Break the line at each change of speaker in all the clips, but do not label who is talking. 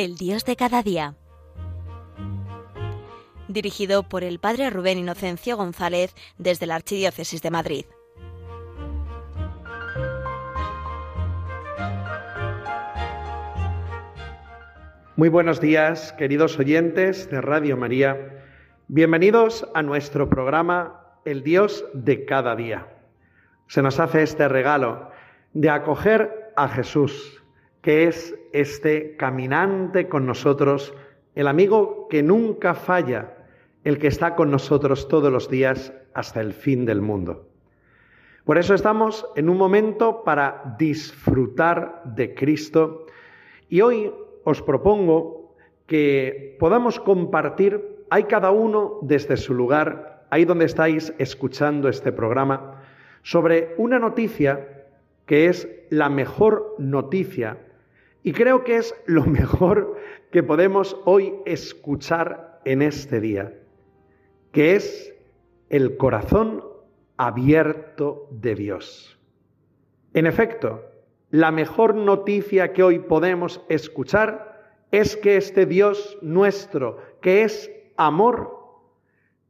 El Dios de cada día. Dirigido por el Padre Rubén Inocencio González desde la Archidiócesis de Madrid.
Muy buenos días, queridos oyentes de Radio María. Bienvenidos a nuestro programa El Dios de cada día. Se nos hace este regalo de acoger a Jesús, que es este caminante con nosotros, el amigo que nunca falla, el que está con nosotros todos los días hasta el fin del mundo. Por eso estamos en un momento para disfrutar de Cristo y hoy os propongo que podamos compartir, hay cada uno desde su lugar, ahí donde estáis escuchando este programa, sobre una noticia que es la mejor noticia y creo que es lo mejor que podemos hoy escuchar en este día, que es el corazón abierto de Dios. En efecto, la mejor noticia que hoy podemos escuchar es que este Dios nuestro, que es amor,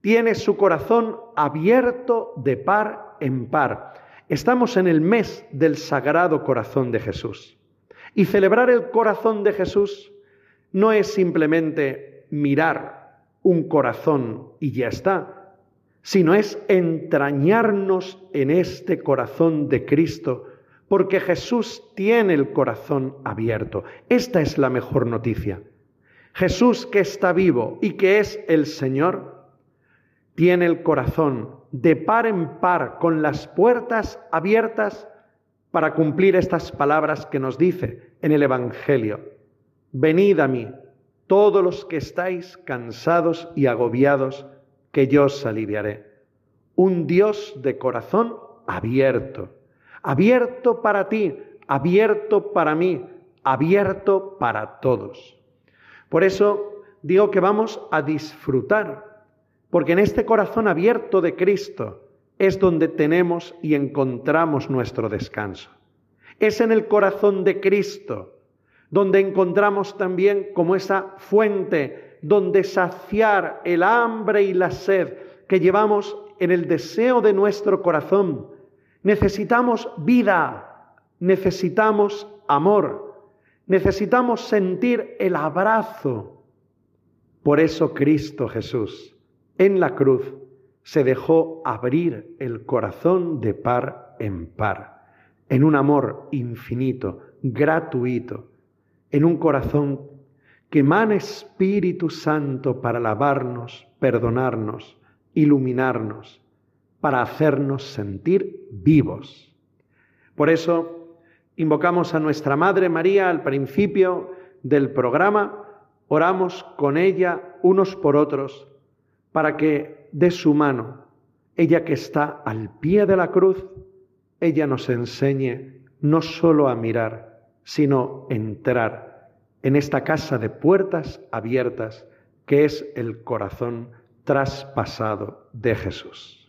tiene su corazón abierto de par en par. Estamos en el mes del Sagrado Corazón de Jesús. Y celebrar el corazón de Jesús no es simplemente mirar un corazón y ya está, sino es entrañarnos en este corazón de Cristo porque Jesús tiene el corazón abierto. Esta es la mejor noticia. Jesús que está vivo y que es el Señor, tiene el corazón de par en par con las puertas abiertas para cumplir estas palabras que nos dice en el Evangelio. Venid a mí, todos los que estáis cansados y agobiados, que yo os aliviaré. Un Dios de corazón abierto abierto para ti, abierto para mí, abierto para todos. Por eso digo que vamos a disfrutar, porque en este corazón abierto de Cristo es donde tenemos y encontramos nuestro descanso. Es en el corazón de Cristo donde encontramos también como esa fuente donde saciar el hambre y la sed que llevamos en el deseo de nuestro corazón Necesitamos vida, necesitamos amor, necesitamos sentir el abrazo. Por eso Cristo Jesús en la cruz se dejó abrir el corazón de par en par, en un amor infinito, gratuito, en un corazón que emana Espíritu Santo para lavarnos, perdonarnos, iluminarnos, para hacernos sentir vivos. Por eso invocamos a nuestra Madre María al principio del programa, oramos con ella unos por otros para que de su mano, ella que está al pie de la cruz, ella nos enseñe no solo a mirar, sino entrar en esta casa de puertas abiertas que es el corazón traspasado de Jesús.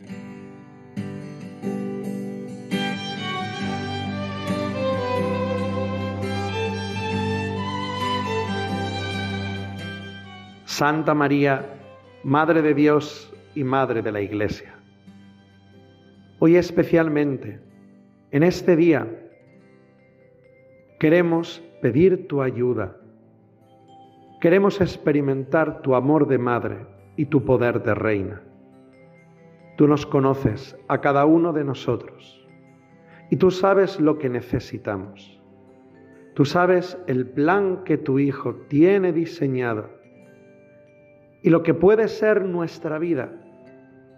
Santa María, Madre de Dios y Madre de la Iglesia. Hoy especialmente, en este día, queremos pedir tu ayuda. Queremos experimentar tu amor de madre y tu poder de reina. Tú nos conoces a cada uno de nosotros y tú sabes lo que necesitamos. Tú sabes el plan que tu Hijo tiene diseñado y lo que puede ser nuestra vida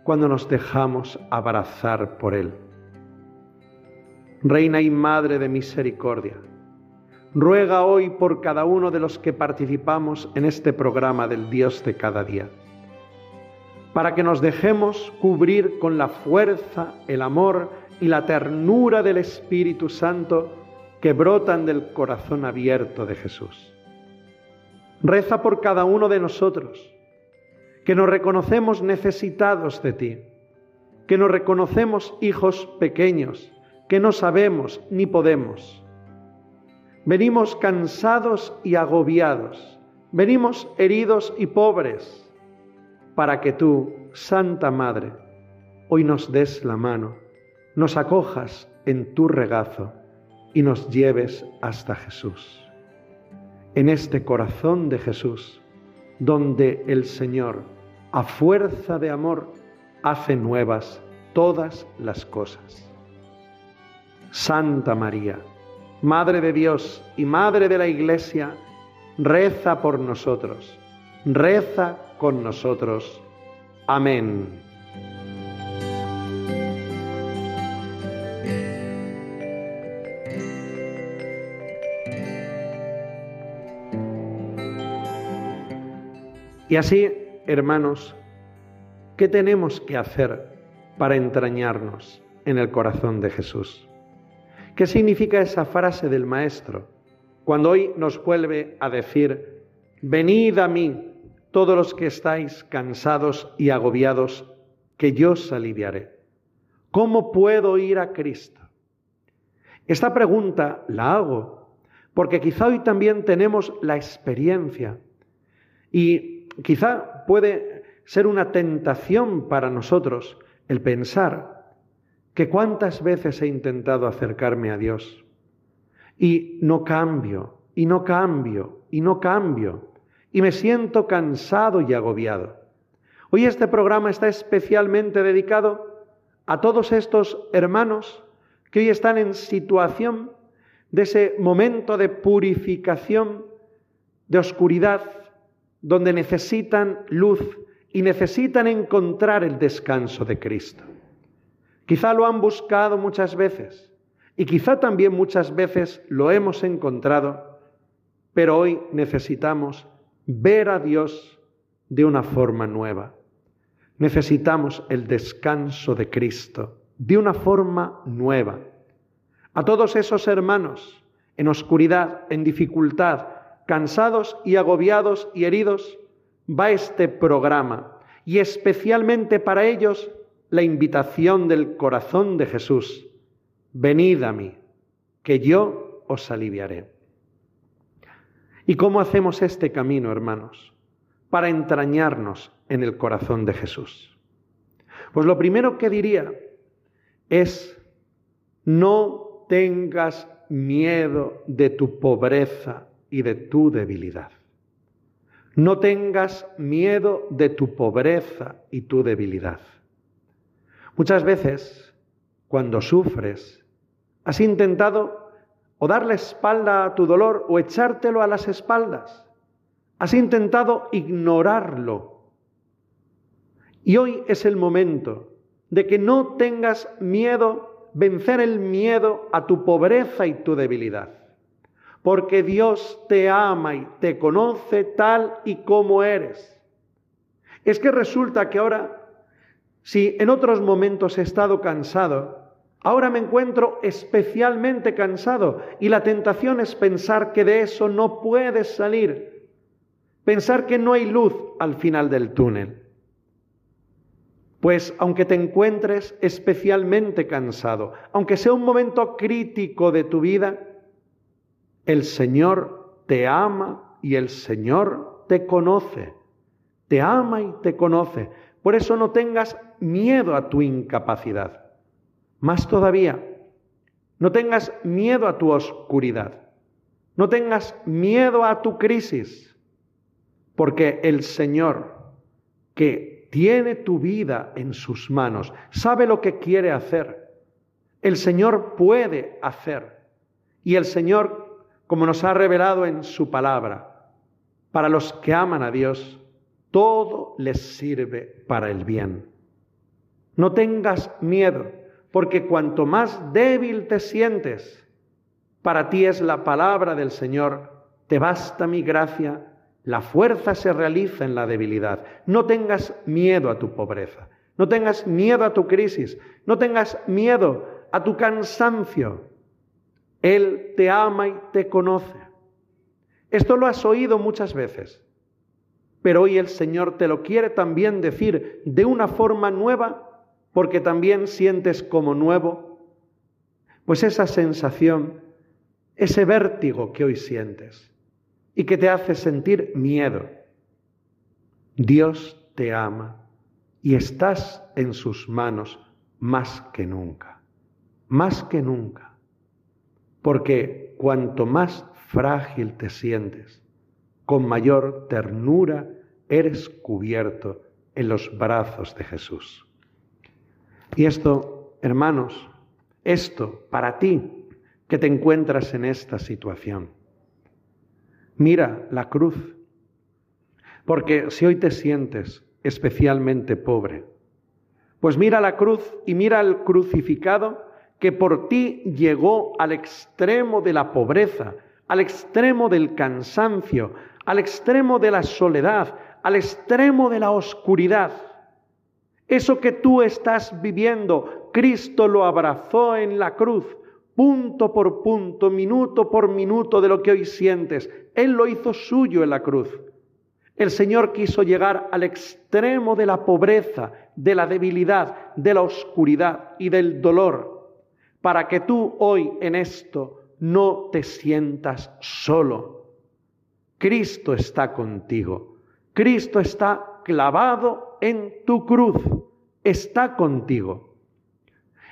cuando nos dejamos abrazar por Él. Reina y Madre de Misericordia, ruega hoy por cada uno de los que participamos en este programa del Dios de cada día, para que nos dejemos cubrir con la fuerza, el amor y la ternura del Espíritu Santo que brotan del corazón abierto de Jesús. Reza por cada uno de nosotros que nos reconocemos necesitados de ti, que nos reconocemos hijos pequeños, que no sabemos ni podemos. Venimos cansados y agobiados. Venimos heridos y pobres para que tú, Santa Madre, hoy nos des la mano, nos acojas en tu regazo y nos lleves hasta Jesús. En este corazón de Jesús, donde el Señor, a fuerza de amor, hace nuevas todas las cosas. Santa María, Madre de Dios y Madre de la Iglesia, reza por nosotros, reza con nosotros. Amén. Y así, hermanos, ¿qué tenemos que hacer para entrañarnos en el corazón de Jesús? ¿Qué significa esa frase del Maestro cuando hoy nos vuelve a decir, venid a mí todos los que estáis cansados y agobiados, que yo os aliviaré? ¿Cómo puedo ir a Cristo? Esta pregunta la hago porque quizá hoy también tenemos la experiencia y quizá puede ser una tentación para nosotros el pensar que cuántas veces he intentado acercarme a Dios y no cambio, y no cambio, y no cambio, y me siento cansado y agobiado. Hoy este programa está especialmente dedicado a todos estos hermanos que hoy están en situación de ese momento de purificación, de oscuridad, donde necesitan luz y necesitan encontrar el descanso de Cristo. Quizá lo han buscado muchas veces y quizá también muchas veces lo hemos encontrado, pero hoy necesitamos ver a Dios de una forma nueva. Necesitamos el descanso de Cristo de una forma nueva. A todos esos hermanos en oscuridad, en dificultad, cansados y agobiados y heridos, va este programa y especialmente para ellos la invitación del corazón de Jesús. Venid a mí, que yo os aliviaré. ¿Y cómo hacemos este camino, hermanos? Para entrañarnos en el corazón de Jesús. Pues lo primero que diría es, no tengas miedo de tu pobreza y de tu debilidad. No tengas miedo de tu pobreza y tu debilidad. Muchas veces, cuando sufres, has intentado o dar la espalda a tu dolor o echártelo a las espaldas. Has intentado ignorarlo. Y hoy es el momento de que no tengas miedo, vencer el miedo a tu pobreza y tu debilidad porque Dios te ama y te conoce tal y como eres. Es que resulta que ahora, si en otros momentos he estado cansado, ahora me encuentro especialmente cansado y la tentación es pensar que de eso no puedes salir, pensar que no hay luz al final del túnel. Pues aunque te encuentres especialmente cansado, aunque sea un momento crítico de tu vida, el Señor te ama y el Señor te conoce. Te ama y te conoce. Por eso no tengas miedo a tu incapacidad. Más todavía, no tengas miedo a tu oscuridad. No tengas miedo a tu crisis. Porque el Señor, que tiene tu vida en sus manos, sabe lo que quiere hacer. El Señor puede hacer. Y el Señor como nos ha revelado en su palabra. Para los que aman a Dios, todo les sirve para el bien. No tengas miedo, porque cuanto más débil te sientes, para ti es la palabra del Señor, te basta mi gracia, la fuerza se realiza en la debilidad. No tengas miedo a tu pobreza, no tengas miedo a tu crisis, no tengas miedo a tu cansancio, él te ama y te conoce. Esto lo has oído muchas veces, pero hoy el Señor te lo quiere también decir de una forma nueva, porque también sientes como nuevo, pues esa sensación ese vértigo que hoy sientes y que te hace sentir miedo. Dios te ama y estás en sus manos más que nunca, más que nunca, porque cuanto más frágil te sientes, con mayor ternura eres cubierto en los brazos de Jesús. Y esto, hermanos, esto para ti que te encuentras en esta situación. Mira la cruz, porque si hoy te sientes especialmente pobre, pues mira la cruz y mira al crucificado que por ti llegó al extremo de la pobreza, al extremo del cansancio, al extremo de la soledad, al extremo de la oscuridad. Eso que tú estás viviendo, Cristo lo abrazó en la cruz, punto por punto, minuto por minuto de lo que hoy sientes. Él lo hizo suyo en la cruz. El Señor quiso llegar al extremo de la pobreza, de la debilidad, de la oscuridad y del dolor, para que tú hoy en esto no te sientas solo. Cristo está contigo. Cristo está clavado en tu cruz. Está contigo.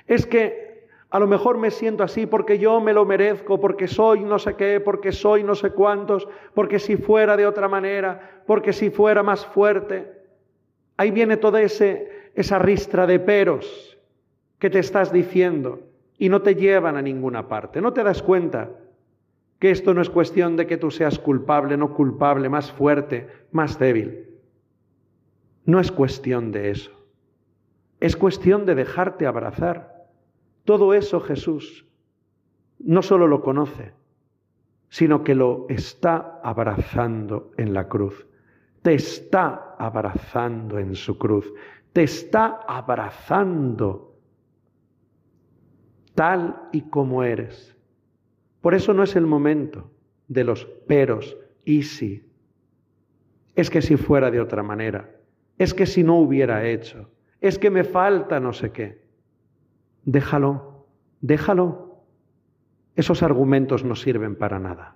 Es que a lo mejor me siento así porque yo me lo merezco, porque soy no sé qué, porque soy no sé cuántos, porque si fuera de otra manera, porque si fuera más fuerte. Ahí viene toda esa ristra de peros que te estás diciendo y no te llevan a ninguna parte. No te das cuenta que esto no es cuestión de que tú seas culpable, no culpable, más fuerte, más débil. No es cuestión de eso. Es cuestión de dejarte abrazar. Todo eso Jesús no solo lo conoce, sino que lo está abrazando en la cruz. Te está abrazando en su cruz. Te está abrazando tal y como eres por eso no es el momento de los peros y si. Es que si fuera de otra manera, es que si no hubiera hecho, es que me falta no sé qué. Déjalo, déjalo. Esos argumentos no sirven para nada.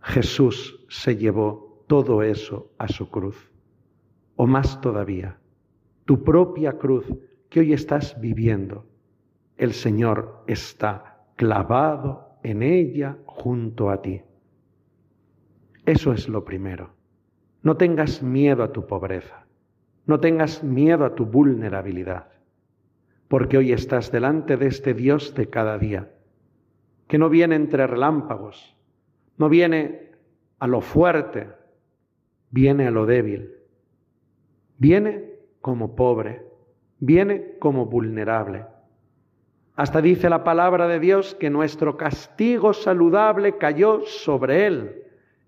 Jesús se llevó todo eso a su cruz. O más todavía, tu propia cruz que hoy estás viviendo, el Señor está clavado en ella junto a ti. Eso es lo primero. No tengas miedo a tu pobreza, no tengas miedo a tu vulnerabilidad, porque hoy estás delante de este Dios de cada día, que no viene entre relámpagos, no viene a lo fuerte, viene a lo débil, viene como pobre, viene como vulnerable hasta dice la palabra de Dios que nuestro castigo saludable cayó sobre él.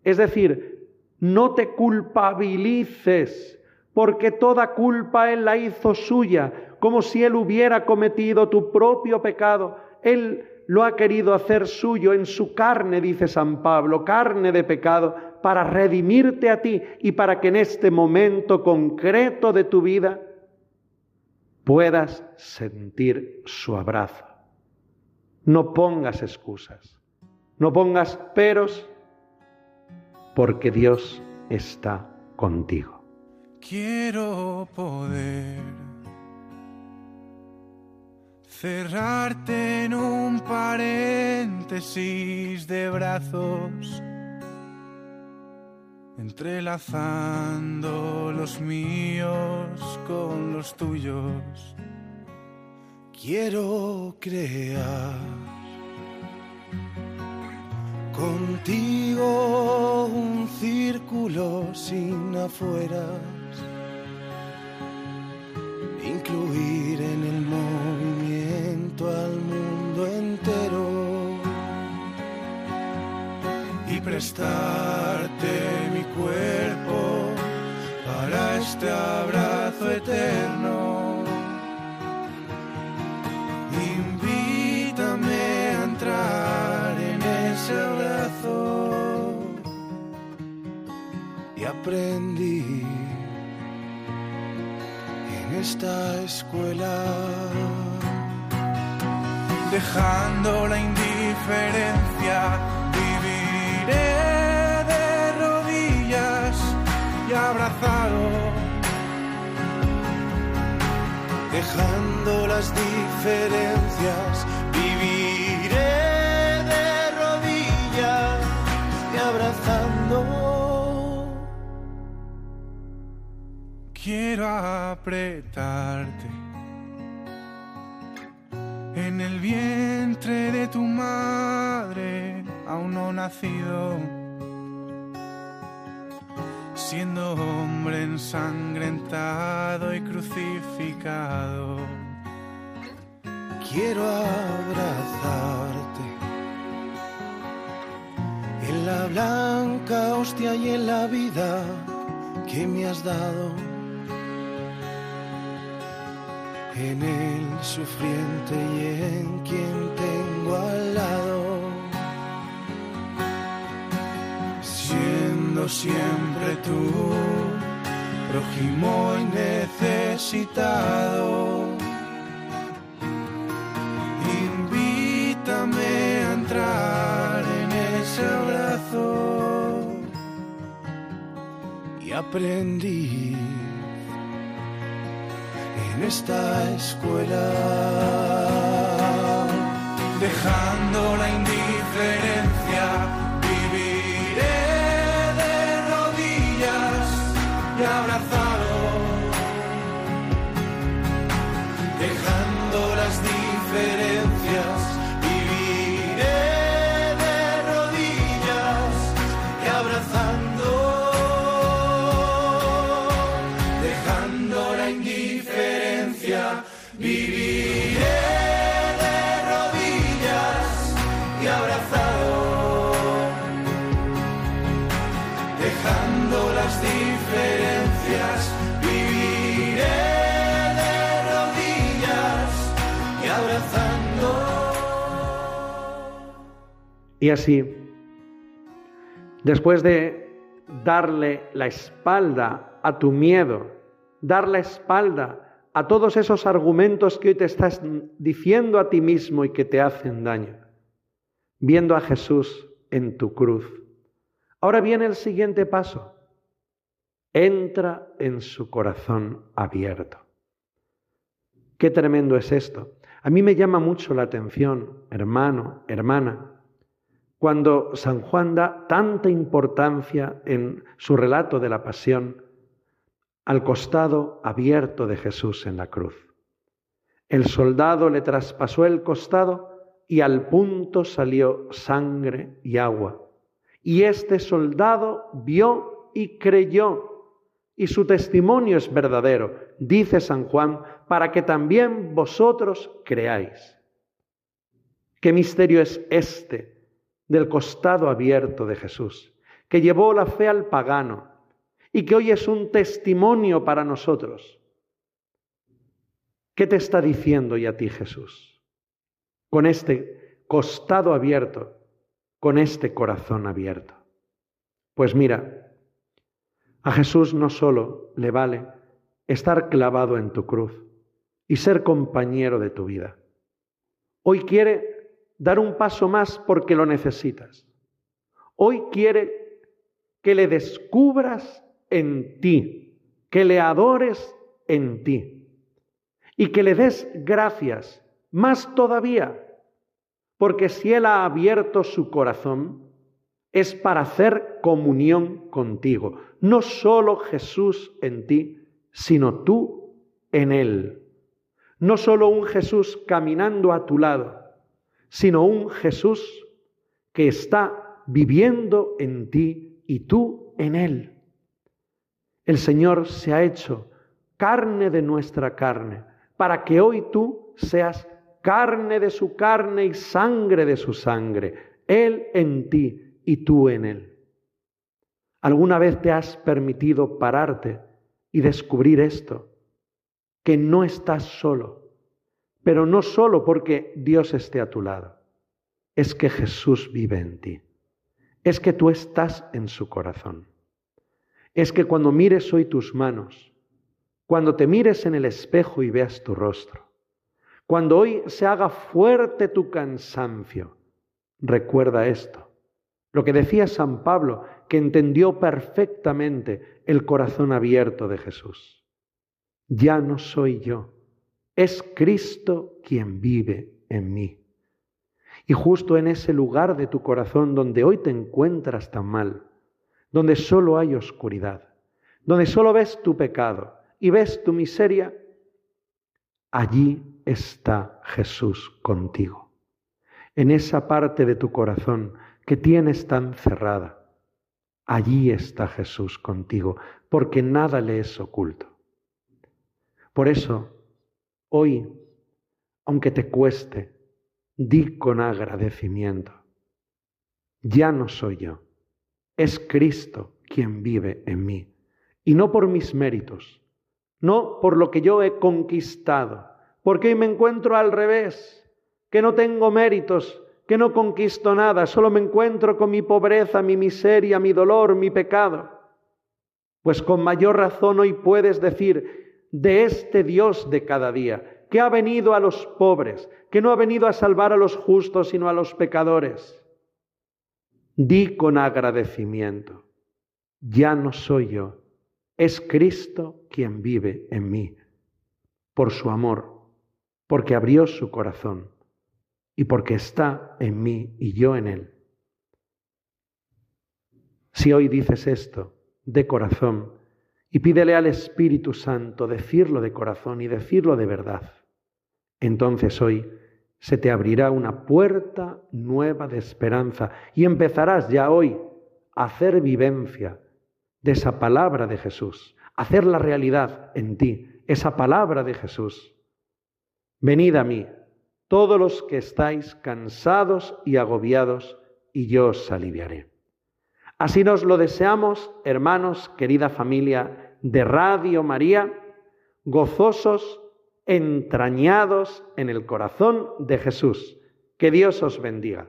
Es decir, no te culpabilices, porque toda culpa él la hizo suya, como si él hubiera cometido tu propio pecado. Él lo ha querido hacer suyo en su carne, dice San Pablo, carne de pecado, para redimirte a ti y para que en este momento concreto de tu vida puedas sentir su abrazo. No pongas excusas, no pongas peros, porque Dios está contigo.
Quiero poder cerrarte en un paréntesis de brazos entrelazando los míos con los tuyos. Quiero crear contigo un círculo sin afueras, incluir en el movimiento al mundo entero y prestarte cuerpo para este abrazo eterno. Invítame a entrar en ese abrazo y aprendí en esta escuela dejando la indiferencia, las diferencias, viviré de rodillas y abrazando. Quiero apretarte en el vientre de tu madre, aún no nacido, siendo hombre ensangrentado y crucificado. Quiero abrazarte. En la blanca hostia y en la vida que me has dado. En el sufriente y en quien tengo al lado, siendo siempre tú, prójimo y necesitado. Ese abrazo y aprendí en esta escuela, dejando abrazando.
Y así, después de darle la espalda a tu miedo, dar la espalda a todos esos argumentos que hoy te estás diciendo a ti mismo y que te hacen daño, viendo a Jesús en tu cruz. Ahora viene el siguiente paso. Entra en su corazón abierto. Qué tremendo es esto. A mí me llama mucho la atención, hermano, hermana, cuando San Juan da tanta importancia en su relato de la pasión al costado abierto de Jesús en la cruz. El soldado le traspasó el costado y al punto salió sangre y agua. Y este soldado vio y creyó, y su testimonio es verdadero, dice San Juan, para que también vosotros creáis. ¿Qué misterio es este del costado abierto de Jesús, que llevó la fe al pagano y que hoy es un testimonio para nosotros? ¿Qué te está diciendo y a ti Jesús? Con este costado abierto, con este corazón abierto. Pues mira, a Jesús no solo le vale estar clavado en tu cruz y ser compañero de tu vida. Hoy quiere dar un paso más porque lo necesitas. Hoy quiere que le descubras en ti, que le adores en ti y que le des gracias más todavía, porque si Él ha abierto su corazón, es para hacer comunión contigo. No solo Jesús en ti, sino tú en Él. No solo un Jesús caminando a tu lado, sino un Jesús que está viviendo en ti y tú en Él. El Señor se ha hecho carne de nuestra carne, para que hoy tú seas carne de su carne y sangre de su sangre, Él en ti y tú en Él. ¿Alguna vez te has permitido pararte y descubrir esto? Que no estás solo, pero no solo porque Dios esté a tu lado, es que Jesús vive en ti, es que tú estás en su corazón, es que cuando mires hoy tus manos, cuando te mires en el espejo y veas tu rostro, Cuando hoy se haga fuerte tu cansancio, recuerda esto. Lo que decía San Pablo, que entendió perfectamente el corazón abierto de Jesús. Ya no soy yo, es Cristo quien vive en mí. Y justo en ese lugar de tu corazón donde hoy te encuentras tan mal, donde solo hay oscuridad, donde solo ves tu pecado y ves tu miseria, allí está Jesús contigo. En esa parte de tu corazón que tienes tan cerrada, allí está Jesús contigo, porque nada le es oculto. Por eso, hoy, aunque te cueste, di con agradecimiento, ya no soy yo, es Cristo quien vive en mí, y no por mis méritos, no por lo que yo he conquistado, porque hoy me encuentro al revés, que no tengo méritos, que no conquisto nada, solo me encuentro con mi pobreza, mi miseria, mi dolor, mi pecado. Pues con mayor razón hoy puedes decir de este Dios de cada día, que ha venido a los pobres, que no ha venido a salvar a los justos, sino a los pecadores. Di con agradecimiento, ya no soy yo, es Cristo quien vive en mí, por su amor, porque abrió su corazón y porque está en mí y yo en él. Si hoy dices esto de corazón y pídele al Espíritu Santo decirlo de corazón y decirlo de verdad, entonces hoy se te abrirá una puerta nueva de esperanza y empezarás ya hoy a hacer vivencia de esa palabra de Jesús, hacer la realidad en ti, esa palabra de Jesús. Venid a mí, todos los que estáis cansados y agobiados, y yo os aliviaré. Así nos lo deseamos, hermanos, querida familia de Radio María, gozosos entrañados en el corazón de Jesús. Que Dios os bendiga.